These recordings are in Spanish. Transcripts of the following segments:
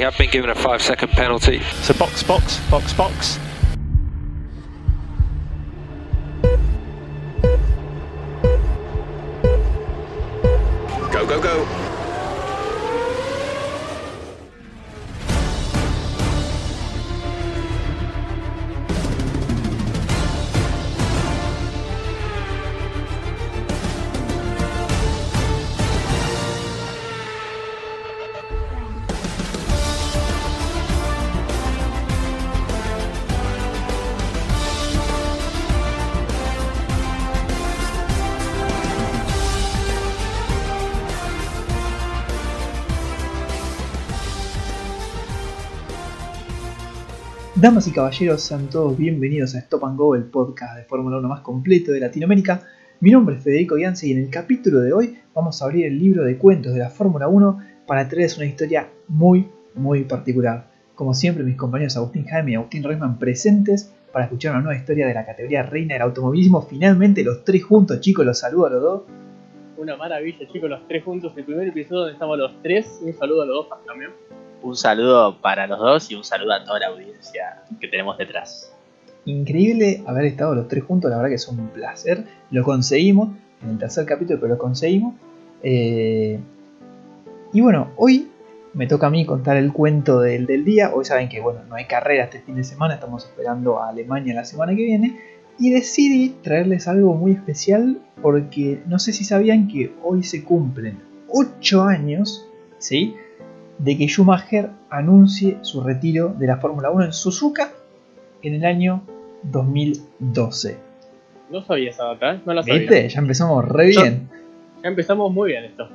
Have been given a five second penalty. So box, box, box, box. Damas y caballeros, sean todos bienvenidos a Stop and Go, el podcast de Fórmula 1 más completo de Latinoamérica. Mi nombre es Federico Gianzi y en el capítulo de hoy vamos a abrir el libro de cuentos de la Fórmula 1 para traerles una historia muy, muy particular. Como siempre, mis compañeros Agustín Jaime y Agustín Reyman presentes para escuchar una nueva historia de la categoría reina del automovilismo. Finalmente, los tres juntos, chicos, los saludo a los dos. Una maravilla, chicos, los tres juntos. El primer episodio donde estamos los tres. Un saludo a los dos también. Un saludo para los dos y un saludo a toda la audiencia que tenemos detrás. Increíble haber estado los tres juntos, la verdad que es un placer. Lo conseguimos en el tercer capítulo, pero lo conseguimos. Eh, y bueno, hoy me toca a mí contar el cuento del, día. Hoy saben que bueno, no hay carrera este fin de semana, estamos esperando a Alemania la semana que viene. Y decidí traerles algo muy especial porque no sé si sabían que hoy se cumplen 8 años, ¿sí? De que Schumacher anuncie su retiro de la Fórmula 1 en Suzuka en el año 2012. No sabía esa data, ¿eh? No la sabía. ¿Viste? Ya empezamos re bien. Ya empezamos muy bien esto.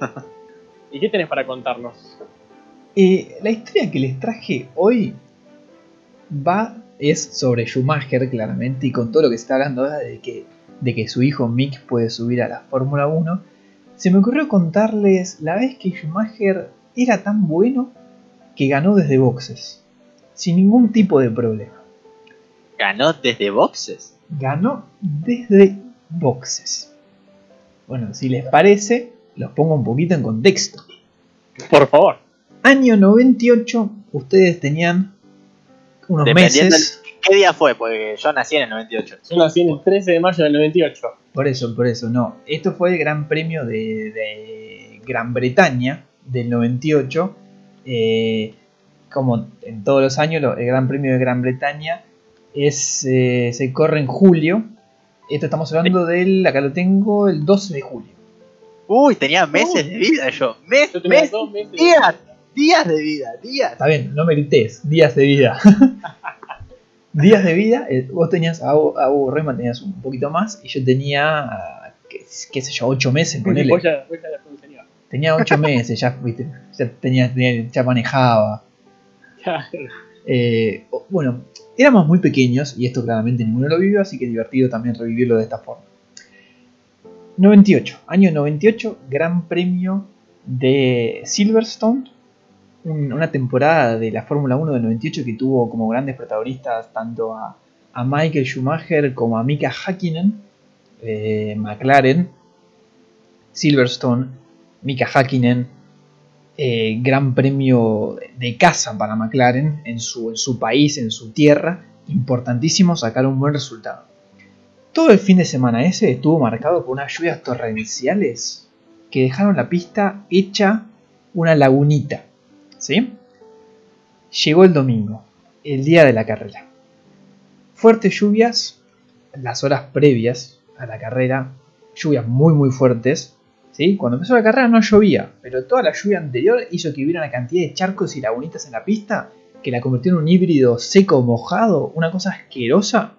¿Y qué tenés para contarnos? Eh, la historia que les traje hoy va es sobre Schumacher claramente y con todo lo que se está hablando ahora de que, de que su hijo Mick puede subir a la Fórmula 1. Se me ocurrió contarles la vez que Schumacher era tan bueno que ganó desde boxes, sin ningún tipo de problema. ¿Ganó desde boxes? Ganó desde boxes. Bueno, si les parece, los pongo un poquito en contexto. Por favor. Año 98, ustedes tenían unos meses. del- ¿Qué día fue? Porque yo nací en el 98. Yo nací en el 13 de mayo del 98. Por eso, por eso, no. Esto fue el Gran Premio de, de Gran Bretaña del 98. Eh, como en todos los años, lo- el Gran Premio de Gran Bretaña es, eh, se corre en julio. Esto estamos hablando del, acá lo tengo, el 12 de julio. Uy, tenía meses de vida yo. Mes, Yo tenía mes, dos meses. días, días de vida, días. Está bien, no me grites, días de vida. días de vida, eh, vos tenías, a a vos, Reyman, tenías un poquito más y yo tenía, qué, qué sé yo, 8 meses, ponele. Vos ya, vos ya. Tenía 8 meses, ya, viste, ya, tenía, tenía- ya manejaba. Eh, bueno, éramos muy pequeños y esto claramente ninguno lo vivió, así que divertido también revivirlo de esta forma. 98, año 98, Gran Premio de Silverstone, un- una temporada de la Fórmula 1 del 98 que tuvo como grandes protagonistas tanto a, a Michael Schumacher como a Mika Hakkinen, eh, McLaren, Silverstone, Mika Hakkinen, eh, gran premio de casa para McLaren en su, en su país, en su tierra, importantísimo sacar un buen resultado. Todo el fin de semana ese estuvo marcado por unas lluvias torrenciales que dejaron la pista hecha una lagunita. ¿sí? Llegó el domingo, el día de la carrera. Fuertes lluvias, las horas previas a la carrera, lluvias muy muy fuertes, ¿sí? Cuando empezó la carrera no llovía, pero toda la lluvia anterior hizo que hubiera una cantidad de charcos y lagunitas en la pista que la convirtió en un híbrido seco mojado, una cosa asquerosa,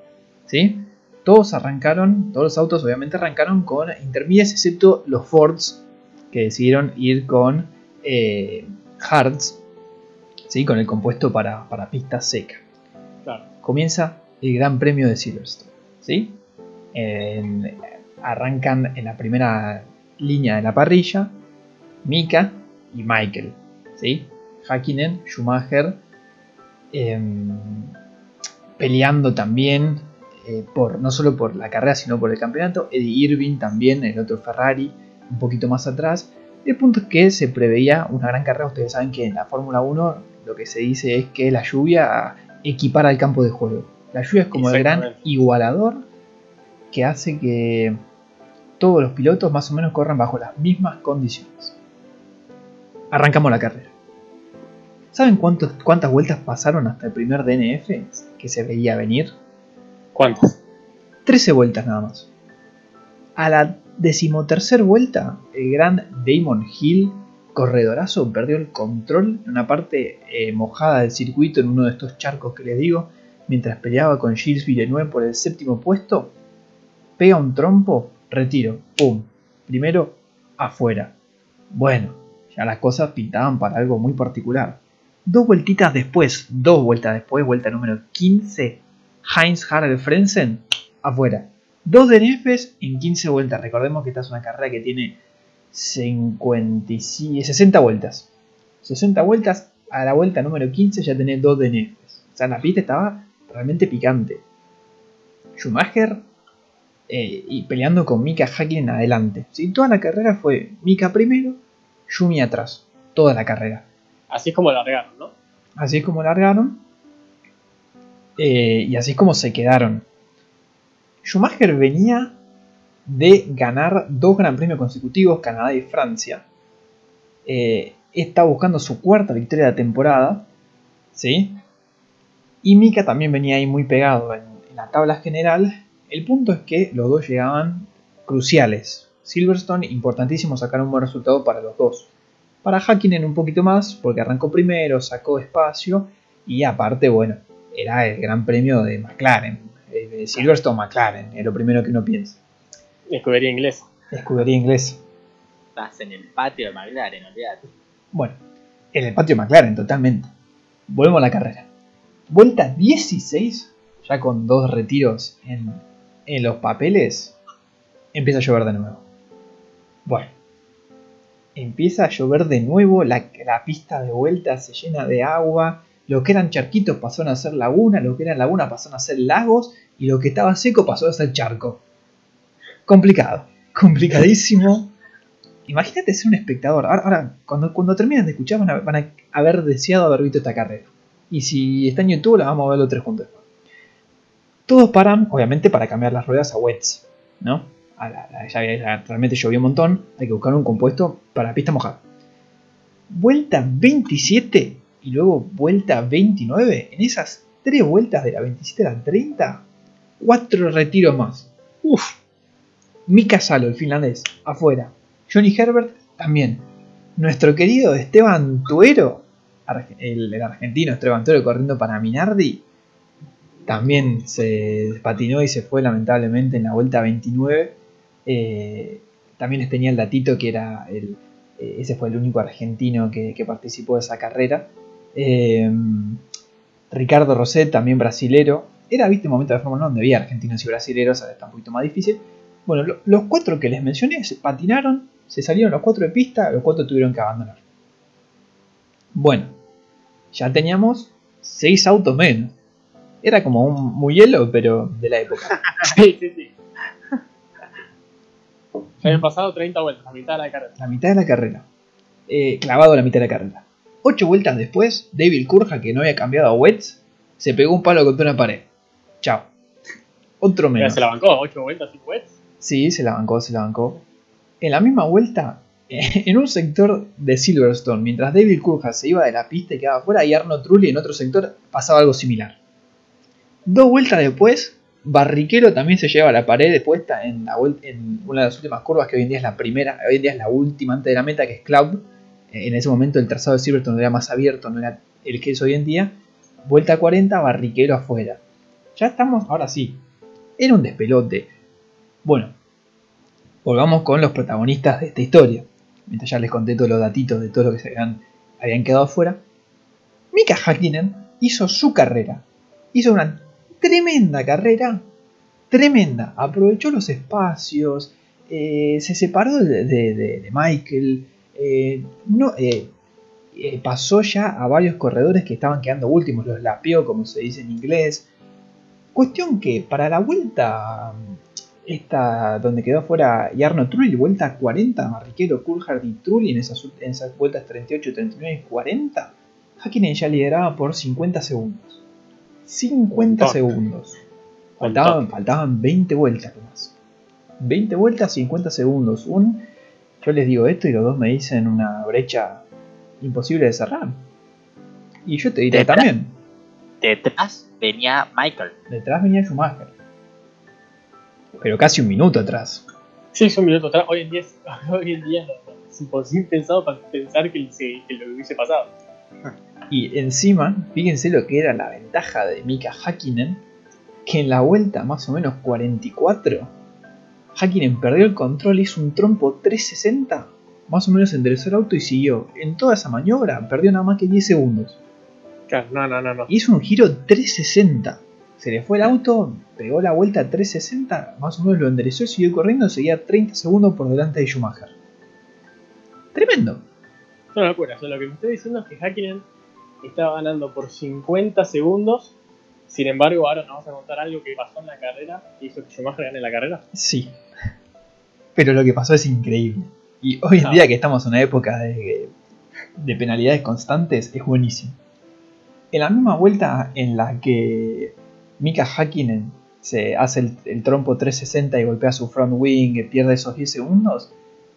¿sí? Todos arrancaron, todos los autos obviamente arrancaron con intermedias, excepto los Fords que decidieron ir con eh, Hards, ¿sí? con el compuesto para, para pista seca. Claro. Comienza el Gran Premio de Silverstone, ¿sí? En- arrancan en la primera línea de la parrilla Mika y Michael, ¿sí? Hakkinen, Schumacher, em, peleando también eh, por no solo por la carrera sino por el campeonato. Eddie Irving también, el otro Ferrari, un poquito más atrás. El punto es que se preveía una gran carrera. Ustedes saben que en la Fórmula 1 lo que se dice es que la lluvia equipara el campo de juego. La lluvia es como el gran igualador que hace que todos los pilotos más o menos corran bajo las mismas condiciones. Arrancamos la carrera. ¿Saben cuántos- cuántas vueltas pasaron hasta el primer DNF que se veía venir? ¿Cuántas? 13 vueltas nada más. A la decimotercer vuelta, el gran Damon Hill, corredorazo, perdió el control en una parte eh, mojada del circuito, en uno de estos charcos que les digo, mientras peleaba con Gilles Villeneuve por el séptimo puesto. Pega un trompo, retiro, pum. Primero, afuera. Bueno, ya las cosas pintaban para algo muy particular. Dos vueltitas después, dos vueltas después, vuelta número 15, Heinz Harald Frenzen, afuera. Dos DNFs en 15 vueltas. Recordemos que esta es una carrera que tiene 55, 60 vueltas. 60 vueltas, a la vuelta número 15 ya tenés dos DNFs. O sea, la pista estaba realmente picante. Schumacher eh, y peleando con Mika Hakkinen adelante. ¿sí? Toda la carrera fue Mika primero, Schumi atrás. Toda la carrera. Así es como largaron, ¿no? Así es como largaron. eh, y así es como se quedaron. Schumacher venía de ganar dos Gran Premios consecutivos, Canadá y Francia. Eh, está buscando su cuarta victoria de la temporada. ¿sí? Y Mika también venía ahí muy pegado en, en la tabla general. El punto es que los dos llegaban cruciales. Silverstone, importantísimo sacar un buen resultado para los dos. Para Hakkinen un poquito más, porque arrancó primero, sacó espacio y aparte, bueno, era el gran premio de McLaren. eh, De Silverstone McLaren, es lo primero que uno piensa. Escudería inglesa. Escudería inglesa. Estás en el patio de McLaren, olvídate. Bueno, en el patio McLaren, totalmente. Volvemos a la carrera. Vuelta 16, ya con dos retiros en, en los papeles, empieza a llover de nuevo. Bueno, empieza a llover de nuevo, la, la pista de vuelta se llena de agua, lo que eran charquitos pasaron a ser laguna, lo que eran laguna pasaron a ser lagos, y lo que estaba seco pasó a ser charco. Complicado, complicadísimo. Imagínate ser un espectador. Ahora, cuando, cuando terminen de escuchar, van a, van a haber deseado haber visto esta carrera. Y si está en YouTube, la vamos a ver los tres juntos. Todos paran, obviamente, para cambiar las ruedas a wets. ¿No? A la- la- realmente llovió un montón. Hay que buscar un compuesto para pista mojada. Vuelta 27 y luego vuelta 29. En esas tres vueltas de la 27 a la 30, cuatro retiros más. Uf. Mika Salo, el finlandés, afuera. Johnny Herbert también. Nuestro querido Esteban Tuero, el, el argentino Esteban Tuero corriendo para Minardi, también se patinó y se fue lamentablemente en la vuelta 29. Eh, también les tenía el datito que era el, eh, ese fue el único argentino que, participó de esa carrera. Eh, Ricardo Roset, también brasilero. Era, viste, un momento de Fórmula 1 donde había argentinos y brasileros, ahora está un poquito más difícil. Bueno, lo- los cuatro que les mencioné se patinaron, se salieron los cuatro de pista, los cuatro tuvieron que abandonar. Bueno, ya teníamos seis autos menos. Era como un muy hielo, pero de la época. Sí, sí, sí. Ya habían pasado 30 vueltas, la mitad de la carrera. La mitad de la carrera. Eh, clavado a la mitad de la carrera. Ocho vueltas después, David Curja, que no había cambiado a Wets, se pegó un palo contra una pared. Chao. Otro Pero menos. se la bancó, 8 vueltas y wets. Sí, se la bancó, se la bancó. En la misma vuelta, en un sector de Silverstone, mientras David Curja se iba de la pista y quedaba afuera, y Arno Trulli en otro sector pasaba algo similar. Dos vueltas después, Barrichello también se lleva la pared puesta en, una de las últimas curvas, que hoy en día es la primera, hoy en día es la última antes de la meta, que es Cloud. Eh, En ese momento el trazado de Silverstone era más abierto, no era el que es hoy en día. Vuelta 40, Barrichello afuera. Ya estamos, ahora sí, era un despelote. Bueno, volvamos con los protagonistas de esta historia. Mientras ya les conté todos los datitos de todo lo que se habían, habían quedado afuera. Mika Hakkinen hizo su carrera. Hizo una tremenda carrera. Tremenda. Aprovechó los espacios. eh, se separó de, Michael. eh, no, eh, pasó ya a varios corredores que estaban quedando últimos. Los lapeó, como se dice en inglés. Cuestión que para la vuelta esta donde quedó fuera Yarno Trulli, vuelta 40, Barrichello, Coulthard y Trulli en esas, en esas vueltas 38, 39 y 40, Hakkinen ya lideraba por 50 segundos. 50 Montón. segundos. Faltaban, faltaban 20 vueltas más. 20 vueltas, 50 segundos. Un, yo les digo esto y los dos me dicen una brecha imposible de cerrar. Y yo te diré Detrás. también, Detrás venía Michael. detrás venía Schumacher. Pero casi un minuto atrás. Sí, es un minuto atrás. Hoy en día es, hoy en día es imposible pensado para pensar que, se- que lo hubiese pasado. Y encima, fíjense lo que era la ventaja de Mika Hakkinen, que en la vuelta más o menos 44, Hakkinen perdió el control, hizo un trompo 360, más o menos enderezó el auto y siguió. En toda esa maniobra perdió nada más que 10 segundos. Claro, no, no, no, no. Hizo un giro 360. Se le fue el auto, pegó la vuelta 360, más o menos lo enderezó y siguió corriendo, seguía 30 segundos por delante de Schumacher. Tremendo. Es una locura. O sea, lo que me estoy diciendo es que Hakkinen estaba ganando por 50 segundos. Sin embargo, ahora nos vamos a contar algo que pasó en la carrera que hizo que Schumacher gane la carrera. Sí. Pero lo que pasó es increíble. Y hoy en Ah. día que estamos en una época de, de penalidades constantes, es buenísimo. En la misma vuelta en la que Mika Hakkinen se hace el, el trompo 360 y golpea su front wing y pierde esos 10 segundos,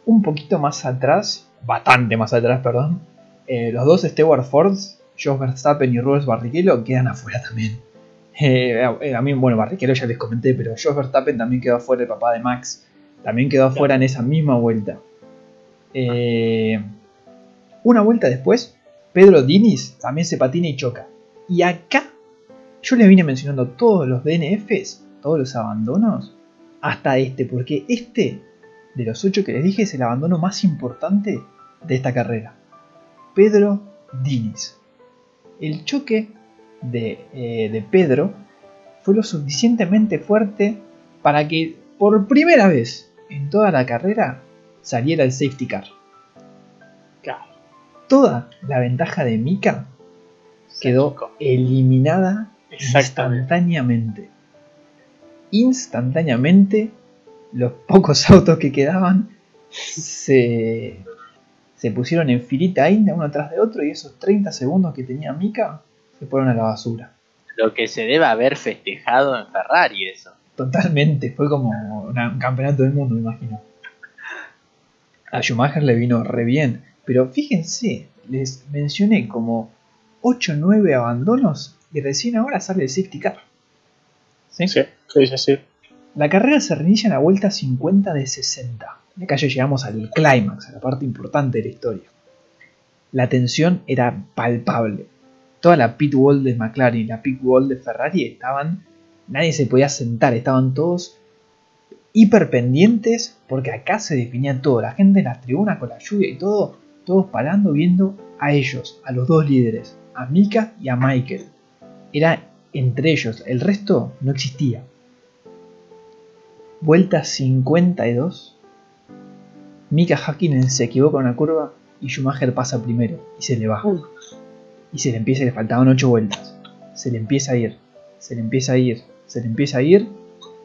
un poquito más atrás, bastante más atrás, perdón, eh, los dos Stewart Fords, Jos Verstappen y Rubens Barrichello quedan afuera también. Eh, eh, a mí, bueno, Barrichello ya les comenté, pero Jos Verstappen también quedó afuera, el papá de Max, también quedó afuera en esa misma vuelta. Eh, una vuelta después, Pedro Diniz también se patina y choca. Y acá, yo les vine mencionando todos los DNFs, todos los abandonos, hasta este, porque este, de los 8 que les dije, es el abandono más importante de esta carrera. Pedro Diniz. El choque de, eh, de Pedro fue lo suficientemente fuerte para que por primera vez en toda la carrera saliera el safety car. Claro. Toda la ventaja de Mika quedó eliminada instantáneamente. Instantáneamente, los pocos autos que quedaban se, se pusieron en filita ahí, uno atrás de otro, y esos 30 segundos que tenía Mika se fueron a la basura. Lo que se debe haber festejado en Ferrari eso. Totalmente, fue como una- un campeonato del mundo, me imagino. A Schumacher le vino re bien, pero fíjense, les mencioné como 8 o 9 abandonos y recién ahora sale el safety car. ¿Sí? Sí, sí, sí, sí. La carrera se reinicia en la vuelta 50 de 60. De acá ya llegamos al clímax, a la parte importante de la historia. La tensión era palpable. Toda la pit wall de McLaren y la pit wall de Ferrari estaban. Nadie se podía sentar, estaban todos hiper pendientes porque acá se definía todo. La gente en las tribunas con la lluvia y todo, todos parando viendo a ellos, a los dos líderes, a Mika y a Michael. Era entre ellos, el resto no existía. Vuelta 52. Mika Hakkinen se equivoca en una curva y Schumacher pasa primero y se le va. Y se le empieza, le faltaban 8 vueltas. Se le empieza a ir, se le empieza a ir, se le empieza a ir,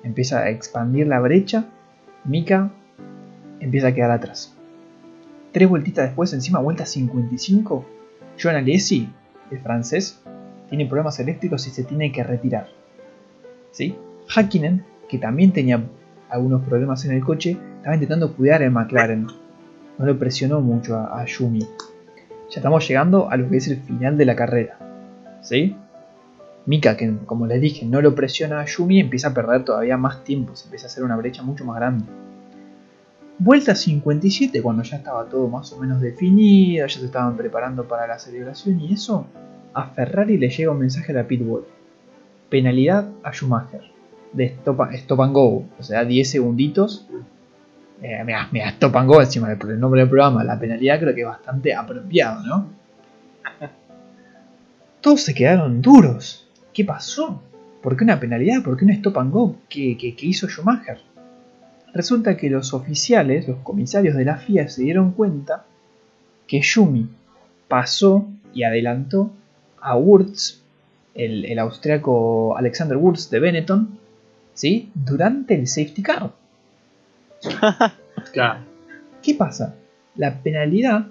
empieza a expandir la brecha. Mika empieza a quedar atrás. Tres vueltitas después, encima vuelta 55, Joan Alesi, el francés, tiene problemas eléctricos y se tiene que retirar. ¿Sí? Hakkinen, que también tenía algunos problemas en el coche, estaba intentando cuidar el McLaren. No lo presionó mucho a, a Yumi. Ya estamos llegando a lo que es el final de la carrera. ¿Sí? Mika, que como les dije, no lo presiona a Yumi, empieza a perder todavía más tiempo, se empieza a hacer una brecha mucho más grande. Vuelta 57, cuando ya estaba todo más o menos definido, ya se estaban preparando para la celebración y eso, a Ferrari le llega un mensaje a la pitbull. Penalidad a Schumacher. De stop, stop and go. O sea, 10 segunditos. Eh, mira, mira, stop and go encima del nombre del programa. La penalidad creo que es bastante apropiado, ¿no? Todos se quedaron duros. ¿Qué pasó? ¿Por qué una penalidad? ¿Por qué un stop and go que hizo Schumacher? Resulta que los oficiales, los comisarios de la FIA se dieron cuenta que Yumi pasó y adelantó a Wurz, el, el austriaco Alexander Wurz de Benetton, ¿sí? Durante el safety car. ¿Qué pasa? La penalidad,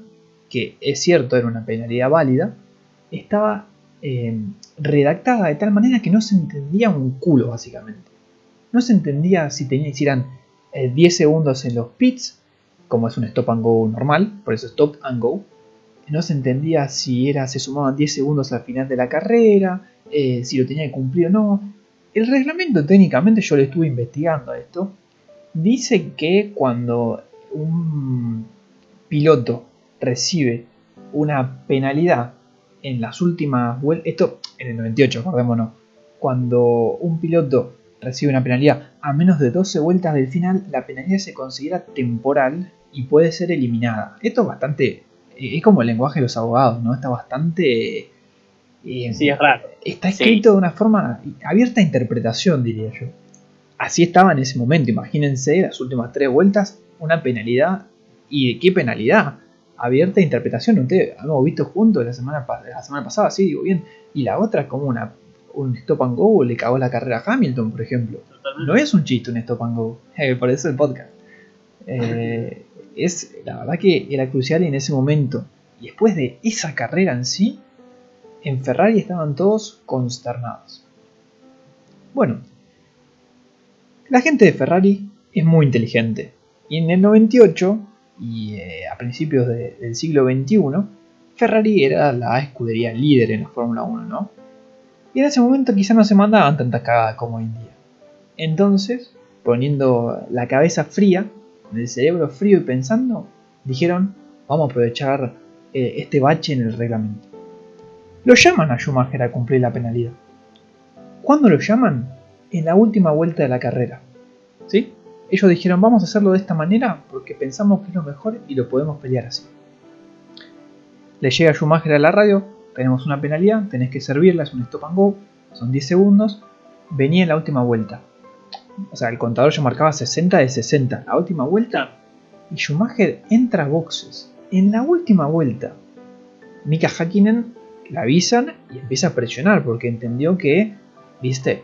que es cierto era una penalidad válida, estaba eh, redactada de tal manera que no se entendía un culo, básicamente. No se entendía si, tenía, si eran eh, 10 segundos en los pits, como es un stop and go normal, por eso stop and go. No se entendía si era, se sumaban 10 segundos al final de la carrera, eh, si lo tenía que cumplir o no. El reglamento técnicamente yo lo estuve investigando esto. Dice que cuando un piloto recibe una penalidad en las últimas vueltas, esto en el 98, acordémonos, cuando un piloto recibe una penalidad a menos de 12 vueltas del final, la penalidad se considera temporal y puede ser eliminada. Esto es bastante, eh, es como el lenguaje de los abogados, ¿no? Está bastante... eh, Sí, es raro. Está escrito de una forma abierta a interpretación, diría yo. Así estaba en ese momento. Imagínense las últimas tres vueltas, una penalidad. ¿Y de qué penalidad? Abierta a interpretación. Ustedes hemos visto juntos la semana, la semana pasada, sí, digo bien. Y la otra, como una, un stop and go, le cagó la carrera a Hamilton, por ejemplo. Totalmente. No es un chiste un stop and go. eh, por eso el podcast. Eh, es la verdad que era crucial en ese momento. Y después de esa carrera en sí, en Ferrari estaban todos consternados. Bueno, la gente de Ferrari es muy inteligente. Y en el 98 y eh, a principios de- del siglo XXI, Ferrari era la escudería líder en la Fórmula 1, ¿no? Y en ese momento quizá no se mandaban tantas cagadas como hoy en día. Entonces, poniendo la cabeza fría, el cerebro frío y pensando, dijeron, vamos a aprovechar eh, este bache en el reglamento. Lo llaman a Schumacher a cumplir la penalidad. ¿Cuándo lo llaman? En la última vuelta de la carrera. ¿Sí? Ellos dijeron, vamos a hacerlo de esta manera porque pensamos que es lo mejor y lo podemos pelear así. Le llega Schumacher a la radio, tenemos una penalidad, tenés que servirla, es un stop and go, son 10 segundos, venía en la última vuelta. O sea, el contador ya marcaba 60 de 60. La última vuelta y Schumacher entra a boxes. En la última vuelta, Mika Hakkinen la avisan y empieza a presionar porque entendió que, viste,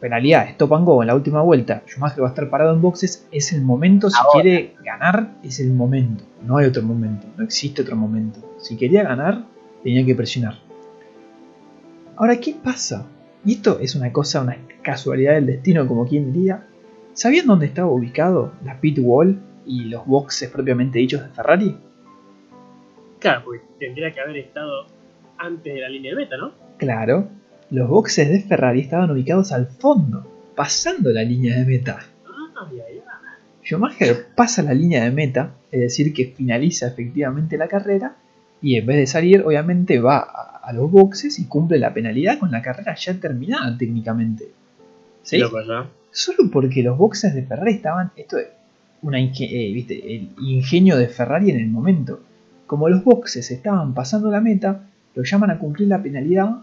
penalidad, stop and go en la última vuelta, Schumacher va a estar parado en boxes, es el momento, si Ahora. quiere ganar, es el momento, no hay otro momento, no existe otro momento. Si quería ganar, tenía que presionar. Ahora, ¿qué pasa? Y esto es una cosa, una casualidad del destino, como quien diría. ¿Sabían dónde estaba ubicado la pit wall y los boxes propiamente dichos de Ferrari? Claro, porque tendría que haber estado antes de la línea de meta, ¿no? Claro, los boxes de Ferrari estaban ubicados al fondo, pasando la línea de meta. Schumacher pasa la línea de meta, es decir, que finaliza efectivamente la carrera y en vez de salir, obviamente va a, a los boxes y cumple la penalidad con la carrera ya terminada técnicamente. ¿Sí? Loco, ¿no? Solo porque los boxes de Ferrari estaban. Esto es una eh, ¿viste? el ingenio de Ferrari en el momento. Como los boxes estaban pasando la meta, lo llaman a cumplir la penalidad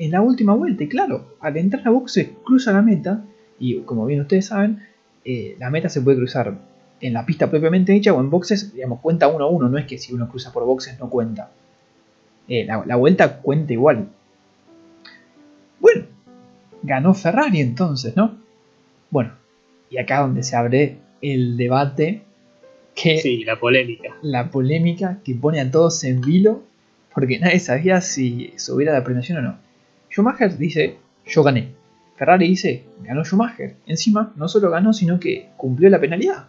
en la última vuelta. Y claro, al entrar a boxes cruza la meta. Y como bien ustedes saben, eh, la meta se puede cruzar en la pista propiamente dicha o en boxes, digamos, cuenta uno a uno. No es que si uno cruza por boxes no cuenta. Eh, la, la vuelta cuenta igual. Bueno, ganó Ferrari entonces, ¿no? Bueno, y acá donde se abre el debate que Sí, la polémica. la polémica que pone a todos en vilo porque nadie sabía si subiera la premiación o no. Schumacher dice, yo gané. Ferrari dice, ganó Schumacher. Encima, no solo ganó, sino que cumplió la penalidad.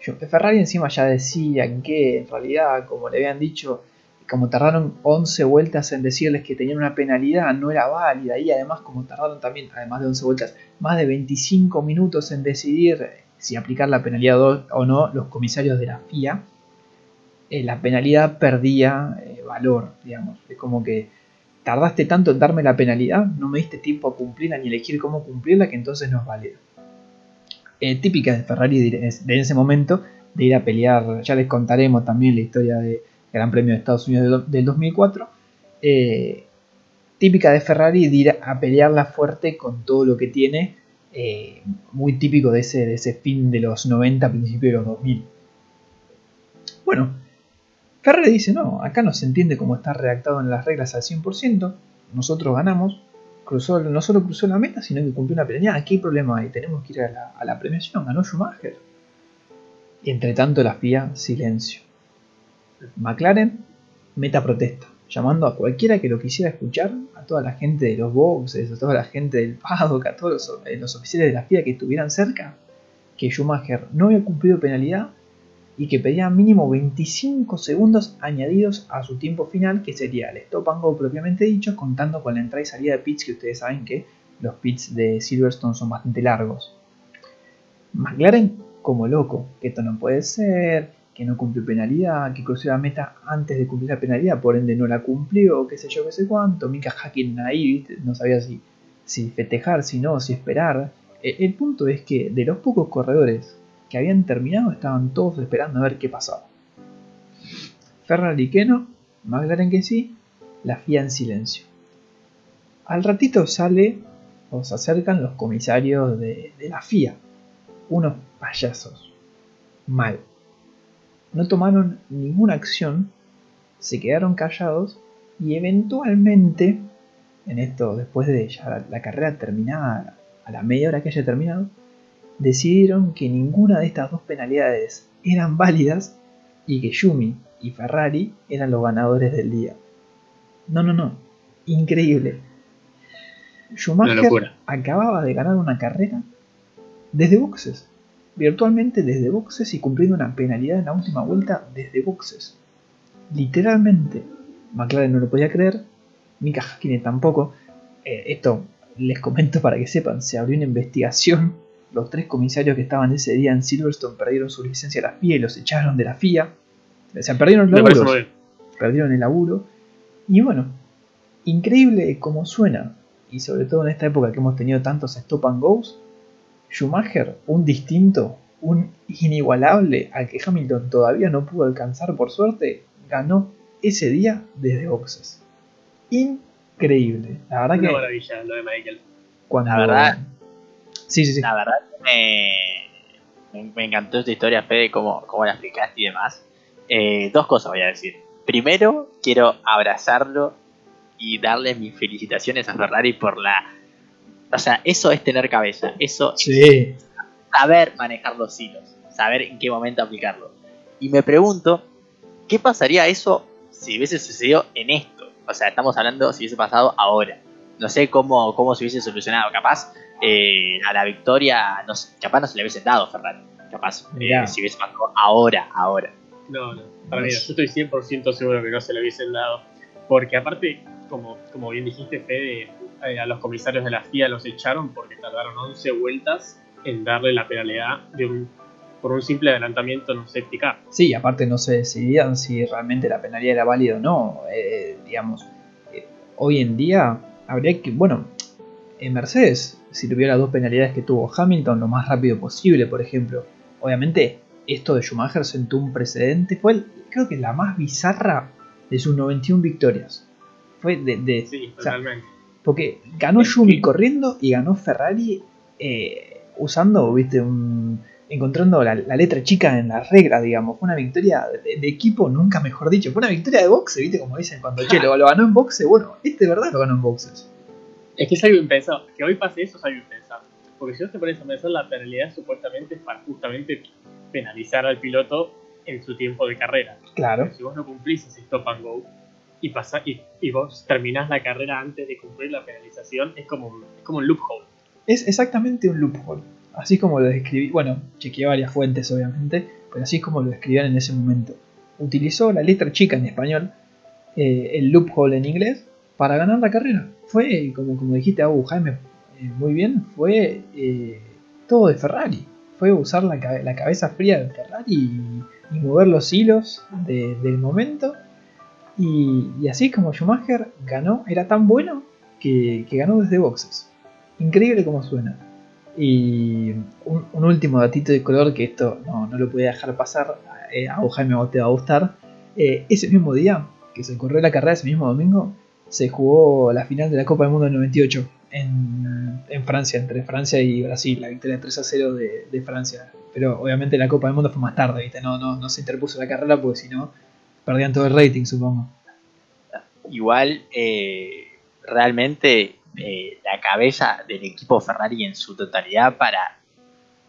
Ferrari encima ya decía que en realidad, como le habían dicho, como tardaron 11 vueltas en decirles que tenían una penalidad, no era válida. Y además, como tardaron también, además de 11 vueltas, más de 25 minutos en decidir si aplicar la penalidad o- o no, los comisarios de la FIA, eh, la penalidad perdía eh, valor, digamos. Es como que tardaste tanto en darme la penalidad, no me diste tiempo a cumplirla ni elegir cómo cumplirla, que entonces no es válida. Eh, típica de Ferrari de, ese momento, de ir a pelear, ya les contaremos también la historia del Gran Premio de Estados Unidos del do- del 2004. eh, típica de Ferrari de ir a pelearla fuerte con todo lo que tiene, eh, muy típico de ese, de ese fin de los 90, principio de los 2000. Bueno, Ferrari dice, no, acá no se entiende cómo está redactado en las reglas al 100%, nosotros ganamos, cruzó, no solo cruzó la meta, sino que cumplió una. Aquí hay problema ahí, tenemos que ir a la, a premiación, ganó Schumacher. Y entre tanto la FIA, silencio. McLaren, meta protesta, llamando a cualquiera que lo quisiera escuchar, a toda la gente de los boxes, a toda la gente del paddock, a todos los, eh, los oficiales de la FIA que estuvieran cerca, que Schumacher no había cumplido penalidad y que pedía mínimo 25 segundos añadidos a su tiempo final, que sería el stop and go propiamente dicho, contando con la entrada y salida de pits, que ustedes saben que los pits de Silverstone son bastante largos. McLaren como loco, que esto no puede ser, que no cumplió penalidad, que cruzó la meta antes de cumplir la penalidad, por ende no la cumplió, qué sé yo, qué sé cuánto. Mika Hakkinen ahí, no sabía si, si festejar, si no, si esperar. Eh, El punto es que de los pocos corredores que habían terminado estaban todos esperando a ver qué pasaba. Ferrari que no, McLaren que sí, la FIA en silencio. Al ratito sale o se acercan los comisarios de, de la FIA, unos payasos. Mal. No tomaron ninguna acción, se quedaron callados y eventualmente, en esto, después de ya la, la carrera terminada, a la media hora que haya terminado, decidieron que ninguna de estas dos penalidades eran válidas y que Yumi y Ferrari eran los ganadores del día. No, no, no. Increíble. Schumacher acababa de ganar una carrera desde boxes. Virtualmente desde boxes y cumpliendo una penalidad en la última vuelta desde boxes. Literalmente. McLaren no lo podía creer. Mika Hakkinen tampoco. Eh, esto les comento para que sepan. Se abrió una investigación. Los tres comisarios que estaban ese día en Silverstone perdieron su licencia a la FIA y los echaron de la FIA. O sea, perdieron los laburos perdieron el laburo. Y bueno, increíble como suena, y sobre todo en esta época que hemos tenido tantos stop and goes, Schumacher, un distinto, un inigualable al que Hamilton todavía no pudo alcanzar por suerte, ganó ese día desde boxes. Increíble. La verdad Una que maravilla lo de Michael. cuando... La verdad- Sí, sí, sí. La verdad me, me, encantó esta historia, Fede, cómo, cómo la explicaste y demás. Eh, dos cosas voy a decir. Primero, quiero abrazarlo y darle mis felicitaciones a Ferrari por la... O sea, eso es tener cabeza, eso es saber manejar los hilos, saber en qué momento aplicarlo. Y me pregunto, ¿qué pasaría eso si hubiese sucedido en esto? O sea, estamos hablando si hubiese pasado ahora. No sé cómo, cómo se hubiese solucionado. Capaz eh, a la victoria, no sé, capaz no se le hubiese dado a Ferrari. Capaz, eh, si hubiese pasado ahora, ahora. No, no. Para mí, no. yo estoy 100% seguro que no se lo hubiesen dado. Porque aparte, como, como bien dijiste, Fede, eh, a los comisarios de la FIA los echaron porque tardaron 11 vueltas en darle la penalidad de un, por un simple adelantamiento en un safety car. Sí, aparte no se decidían si realmente la penalidad era válida o no. Eh, digamos, eh, hoy en día habría que, bueno, en Mercedes, si tuviera las dos penalidades que tuvo Hamilton lo más rápido posible, por ejemplo. Obviamente, esto de Schumacher sentó un precedente, fue el- creo que la más bizarra de sus 91 victorias. Fue de, de- Sí, o sea, totalmente. porque ganó Yumi corriendo y ganó Ferrari eh, usando, viste, un, encontrando la, la letra chica en las reglas, digamos. Fue una victoria de, de equipo, nunca mejor dicho. Fue una victoria de boxe, viste, como dicen cuando che, lo, lo ganó en boxe. Bueno, este de verdad lo ganó en boxes. Es que es algo impensado. Que hoy pase eso es algo impensado. Porque si vos te pones a pensar, la penalidad supuestamente es para justamente penalizar al piloto en su tiempo de carrera. Claro. Pero si vos no cumplís ese stop and go y, pasa, y, y vos terminás la carrera antes de cumplir la penalización, es como, es como un loophole. Es exactamente un loophole. Así como lo describí, bueno, chequeé varias fuentes obviamente, pero así como lo describían en ese momento. Utilizó la letra chica en español, eh, el loophole en inglés, para ganar la carrera. Fue, como, como dijiste, Abu Jaime, eh, muy bien, fue eh, todo de Ferrari. Fue usar la, cabe- la cabeza fría de Ferrari y, mover los hilos de- del momento. Y, y así como Schumacher ganó, era tan bueno que, que ganó desde boxes. Increíble como suena. Y un, último datito de color que esto no, no lo podía dejar pasar, eh, a Jaime te va a gustar. Eh, ese mismo día que se corrió la carrera, ese mismo domingo, se jugó la final de la Copa del Mundo del 98 en, en Francia, entre Francia y Brasil, la victoria 3 a 0 de, de Francia. Pero obviamente la Copa del Mundo fue más tarde, ¿viste? No, no, no se interpuso la carrera porque si no perdían todo el rating, supongo. Igual, eh, realmente eh, la cabeza del equipo Ferrari en su totalidad para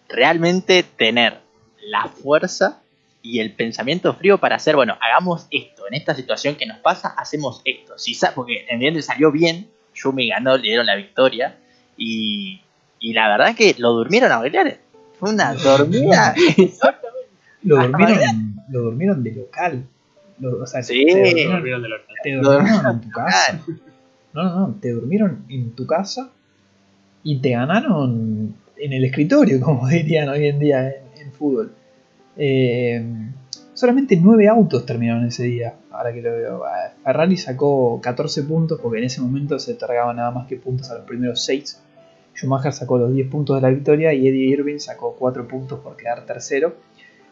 realmente tener la fuerza y el pensamiento frío para hacer, bueno, hagamos esto, en esta situación que nos pasa, hacemos esto. Si porque evidentemente salió bien, Yumi ganó, le dieron la victoria y, y la verdad que lo durmieron a bailar. Fue una dormida. lo, durmieron, lo durmieron de local. o sea, sí, te durmieron, de local. Te durmieron en tu casa. No, no, no, te durmieron en tu casa y te ganaron en el escritorio, como dirían hoy en día en, fútbol. Eh, solamente 9 autos terminaron ese día, ahora que lo veo. Ferrari sacó 14 puntos porque en ese momento se otorgaban nada más que puntos a los primeros 6. Schumacher sacó los 10 puntos de la victoria y Eddie Irving sacó 4 puntos por quedar tercero.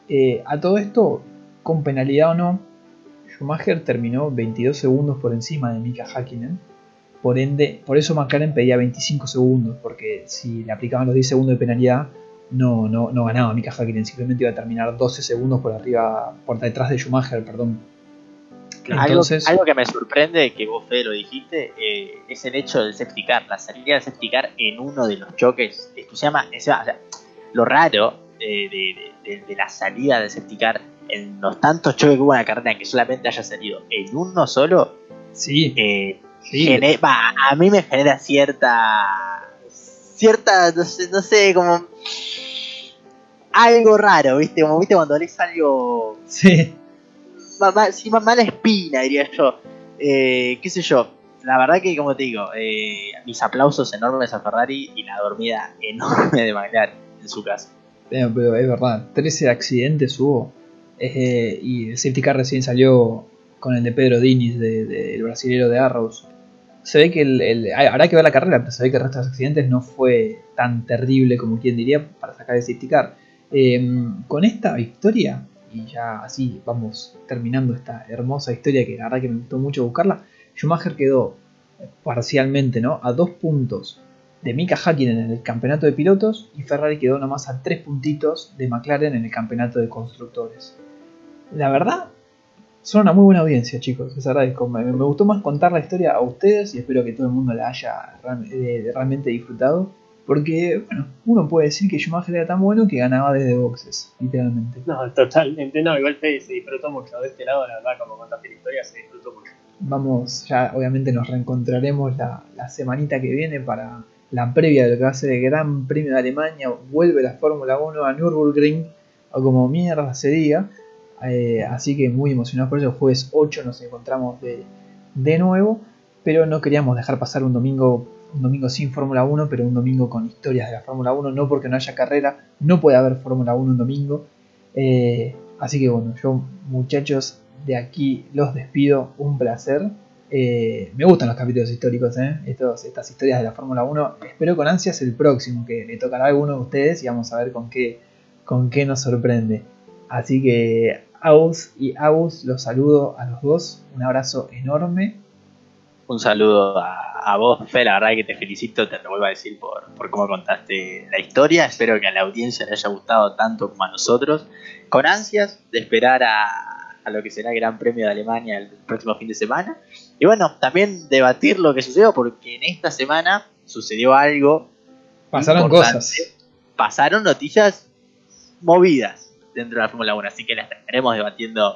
Eh, a todo esto, con penalidad o no, Schumacher terminó 22 segundos por encima de Mika Hakkinen por ende, por eso McLaren pedía 25 segundos, porque si le aplicaban los 10 segundos de penalidad, no, no, no ganaba Mika Hakkinen, simplemente iba a terminar 12 segundos por arriba, por detrás de Schumacher, perdón. Entonces, algo, que me sorprende, que vos Fede lo dijiste, eh, es el hecho del safety car, la salida del safety car en uno de los choques. Esto se llama, o sea, lo raro eh, de, de, la salida del safety car en los tantos choques que hubo en la carrera que solamente haya salido en uno solo. Sí. Eh, a mí me genera cierta. cierta. no sé, no sé, como. algo raro, ¿viste? Como viste cuando lees algo. Sí. sí, mala espina, diría yo. Eh, qué sé yo. La verdad que, como te digo, eh, mis aplausos enormes a Ferrari y la dormida enorme de McLaren en su casa. Pero, es verdad, 13 accidentes hubo. Eh, y el safety car recién salió con el de Pedro Diniz, del de, brasilero de Arrows se ve que el, habrá que ver la carrera, pero se ve que el resto de los accidentes no fue tan terrible como quien diría para sacar el safety. Em, con esta victoria, y ya así vamos terminando esta hermosa historia que la verdad que me gustó mucho buscarla, Schumacher quedó parcialmente ¿no? a dos puntos de Mika Hakkinen en el campeonato de pilotos y Ferrari quedó nomás a tres puntitos de McLaren en el campeonato de constructores. La verdad, son una muy buena audiencia, chicos. Les agradezco. Me, me, gustó más contar la historia a ustedes y espero que todo el mundo la haya eh, realmente disfrutado. Porque, bueno, uno puede decir que Schumacher era tan bueno que ganaba desde boxes, literalmente. No, totalmente. No, igual Fede se disfrutó mucho. De este lado, la verdad, como contaste la historia, se disfrutó mucho. Vamos, ya obviamente nos reencontraremos la, la semanita que viene para la previa de lo que va a ser el Gran Premio de Alemania. Vuelve la Fórmula 1 a Nürburgring, o como mierda se diga. Eh, así que muy emocionados por eso. El jueves 8 nos encontramos de, de nuevo. Pero no queríamos dejar pasar un domingo, un domingo sin Fórmula 1, pero un domingo con historias de la Fórmula 1. No porque no haya carrera, no puede haber Fórmula 1 un domingo. Eh, así que bueno, yo muchachos de aquí los despido. Un placer. Eh, me gustan los capítulos históricos, estas historias de la Fórmula 1. Espero con ansias el próximo, que le tocará a alguno de ustedes y vamos a ver con qué, con qué nos sorprende. Así que Aus y Aus, los saludo a los dos. Un abrazo enorme. Un saludo a, vos, Fe. La verdad que te felicito, te lo vuelvo a decir por, cómo contaste la historia. Espero que a la audiencia le haya gustado tanto como a nosotros. Con ansias de esperar a, a lo que será el Gran Premio de Alemania el próximo fin de semana. Y bueno, también debatir lo que sucedió, porque en esta semana sucedió algo. Pasaron cosas. Pasaron noticias movidas dentro de la Fórmula 1, así que la estaremos debatiendo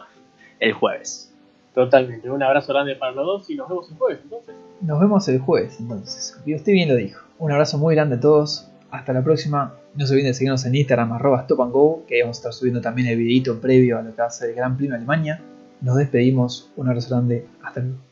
el jueves. Totalmente, un abrazo grande para los dos y nos vemos el jueves entonces. Nos vemos el jueves entonces, y usted bien lo dijo. Un abrazo muy grande a todos, hasta la próxima. No se olviden de seguirnos en Instagram, arroba stop and go, que vamos a estar subiendo también el videito previo a lo que va a ser el Gran Premio de Alemania. Nos despedimos, un abrazo grande, hasta luego.